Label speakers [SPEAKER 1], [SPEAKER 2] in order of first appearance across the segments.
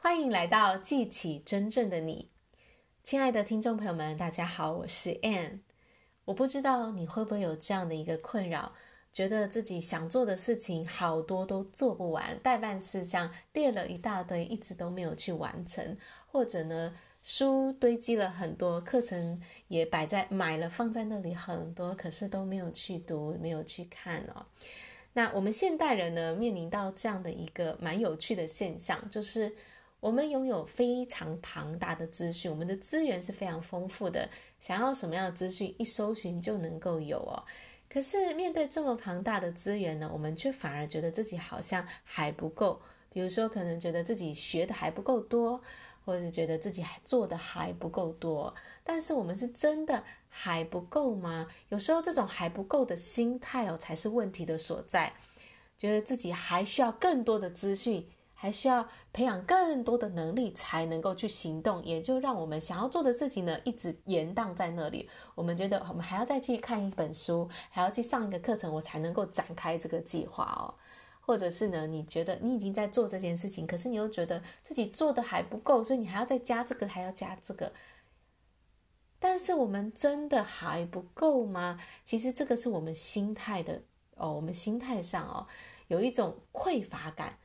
[SPEAKER 1] 欢迎来到记起真正的你，亲爱的听众朋友们，大家好，我是 Ann。我不知道你会不会有这样的一个困扰，觉得自己想做的事情好多都做不完，待办事项列了一大堆，一直都没有去完成，或者呢，书堆积了很多，课程也摆在买了放在那里很多，可是都没有去读，没有去看哦。那我们现代人呢，面临到这样的一个蛮有趣的现象，就是我们拥有非常庞大的资讯，我们的资源是非常丰富的，想要什么样的资讯，一搜寻就能够有哦。可是面对这么庞大的资源呢，我们却反而觉得自己好像还不够。比如说，可能觉得自己学的还不够多，或者是觉得自己做的还不够多。但是我们是真的还不够吗？有时候这种还不够的心态哦，才是问题的所在。觉得自己还需要更多的资讯。还需要培养更多的能力才能够去行动，也就让我们想要做的事情呢，一直延宕在那里。我们觉得我们还要再去看一本书，还要去上一个课程，我才能够展开这个计划哦。或者是呢，你觉得你已经在做这件事情，可是你又觉得自己做的还不够，所以你还要再加这个，还要加这个。但是我们真的还不够吗？其实这个是我们心态的哦，我们心态上哦，有一种匮乏感。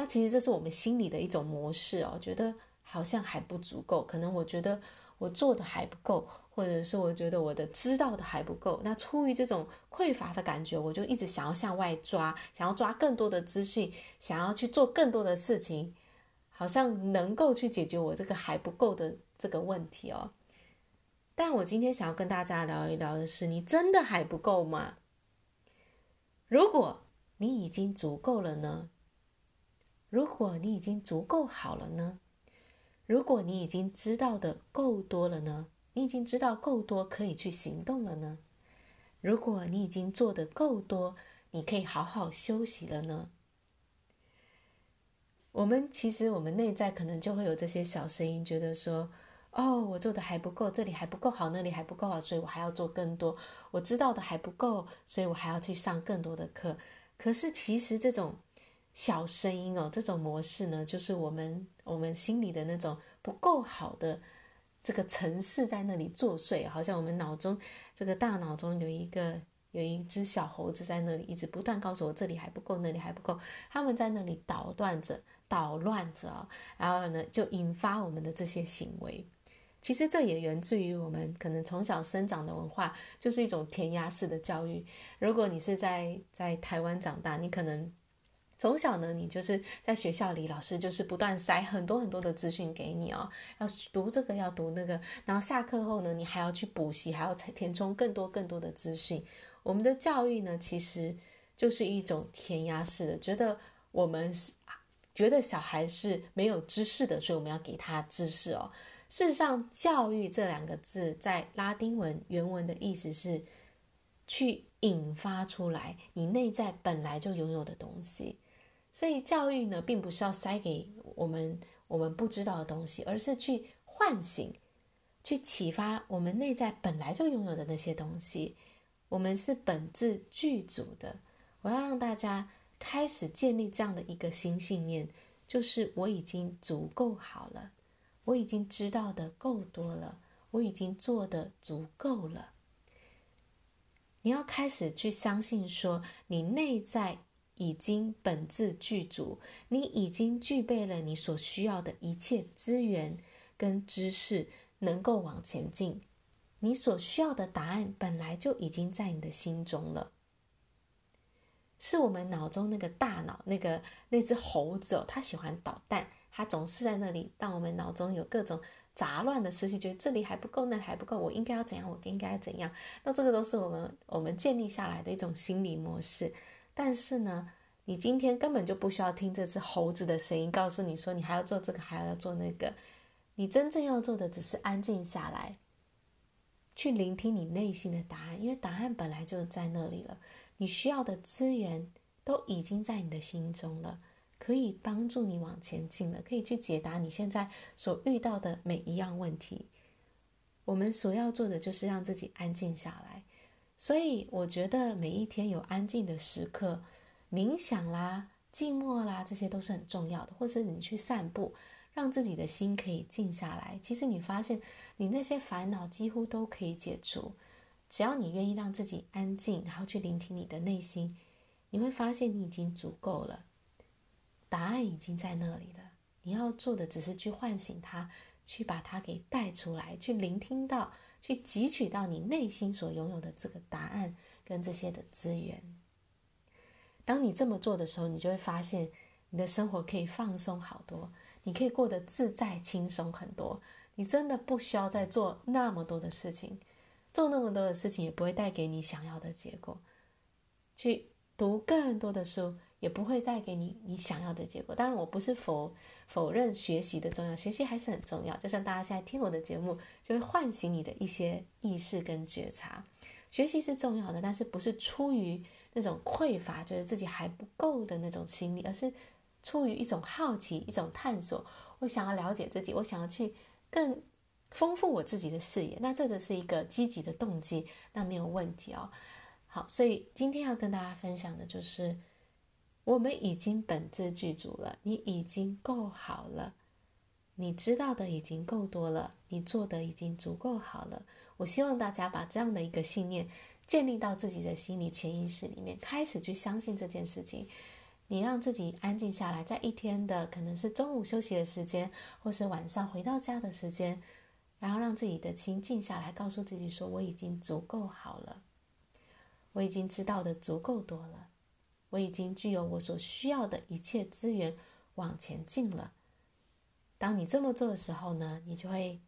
[SPEAKER 1] 那其实这是我们心里的一种模式哦，觉得好像还不足够，可能我觉得我做的还不够，或者是我觉得我的知道的还不够。那出于这种匮乏的感觉，我就一直想要向外抓，想要抓更多的资讯，想要去做更多的事情，好像能够去解决我这个还不够的这个问题哦。但我今天想要跟大家聊一聊的是，你真的还不够吗？如果你已经足够了呢？如果你已经足够好了呢？如果你已经知道的够多了呢？你已经知道够多可以去行动了呢？如果你已经做的够多，你可以好好休息了呢？我们其实我们内在可能就会有这些小声音，觉得说：“哦，我做的还不够，这里还不够好，那里还不够好，所以我还要做更多。我知道的还不够，所以我还要去上更多的课。”可是其实这种。小声音哦，这种模式呢，就是我们我们心里的那种不够好的这个程式在那里作祟，好像我们脑中这个大脑中有一个有一只小猴子在那里，一直不断告诉我这里还不够，那里还不够，他们在那里捣乱着、捣乱着，然后呢，就引发我们的这些行为。其实这也源自于我们可能从小生长的文化，就是一种填鸭式的教育。如果你是在在台湾长大，你可能。从小呢，你就是在学校里，老师就是不断塞很多很多的资讯给你哦，要读这个，要读那个，然后下课后呢，你还要去补习，还要填充更多更多的资讯。我们的教育呢，其实就是一种填鸭式的，觉得我们觉得小孩是没有知识的，所以我们要给他知识哦。事实上，教育这两个字在拉丁文原文的意思是去引发出来你内在本来就拥有的东西。所以教育呢，并不是要塞给我们我们不知道的东西，而是去唤醒、去启发我们内在本来就拥有的那些东西。我们是本自具足的。我要让大家开始建立这样的一个新信念，就是我已经足够好了，我已经知道的够多了，我已经做的足够了。你要开始去相信，说你内在。已经本自具足，你已经具备了你所需要的一切资源跟知识，能够往前进。你所需要的答案本来就已经在你的心中了。是我们脑中那个大脑，那个那只猴子哦，它喜欢捣蛋，它总是在那里，让我们脑中有各种杂乱的思绪，觉得这里还不够，那还不够，我应该要怎样，我应该要怎样。那这个都是我们我们建立下来的一种心理模式。但是呢，你今天根本就不需要听这只猴子的声音，告诉你说你还要做这个，还要做那个。你真正要做的只是安静下来，去聆听你内心的答案，因为答案本来就在那里了。你需要的资源都已经在你的心中了，可以帮助你往前进了，可以去解答你现在所遇到的每一样问题。我们所要做的就是让自己安静下来。所以我觉得每一天有安静的时刻，冥想啦、静默啦，这些都是很重要的。或者你去散步，让自己的心可以静下来。其实你发现，你那些烦恼几乎都可以解除，只要你愿意让自己安静，然后去聆听你的内心，你会发现你已经足够了，答案已经在那里了。你要做的只是去唤醒它，去把它给带出来，去聆听到，去汲取到你内心所拥有的这个答案跟这些的资源。当你这么做的时候，你就会发现你的生活可以放松好多，你可以过得自在轻松很多。你真的不需要再做那么多的事情，做那么多的事情也不会带给你想要的结果。去读更多的书也不会带给你你想要的结果。当然，我不是否否认学习的重要，学习还是很重要。就像大家现在听我的节目，就会唤醒你的一些意识跟觉察。学习是重要的，但是不是出于那种匮乏，觉得自己还不够的那种心理，而是出于一种好奇、一种探索。我想要了解自己，我想要去更丰富我自己的视野。那这个是一个积极的动机，那没有问题哦。好，所以今天要跟大家分享的就是，我们已经本自具足了，你已经够好了，你知道的已经够多了，你做的已经足够好了。我希望大家把这样的一个信念。建立到自己的心理潜意识里面，开始去相信这件事情。你让自己安静下来，在一天的可能是中午休息的时间，或是晚上回到家的时间，然后让自己的心静下来，告诉自己说：“我已经足够好了，我已经知道的足够多了，我已经具有我所需要的一切资源往前进了。”当你这么做的时候呢，你就会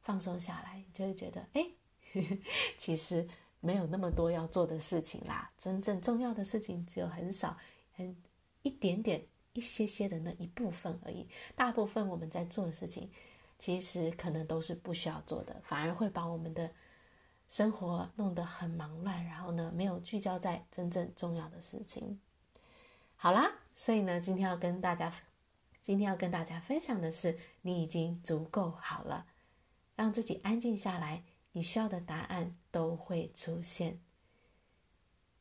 [SPEAKER 1] 放松下来，你就会觉得，哎，其实。没有那么多要做的事情啦，真正重要的事情只有很少、很一点点、一些些的那一部分而已。大部分我们在做的事情，其实可能都是不需要做的，反而会把我们的生活弄得很忙乱，然后呢，没有聚焦在真正重要的事情。好啦，所以呢，今天要跟大家，今天要跟大家分享的是，你已经足够好了，让自己安静下来。你需要的答案都会出现。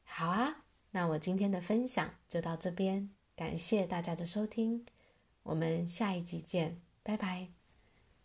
[SPEAKER 1] 好啊，那我今天的分享就到这边，感谢大家的收听，我们下一集见，拜拜。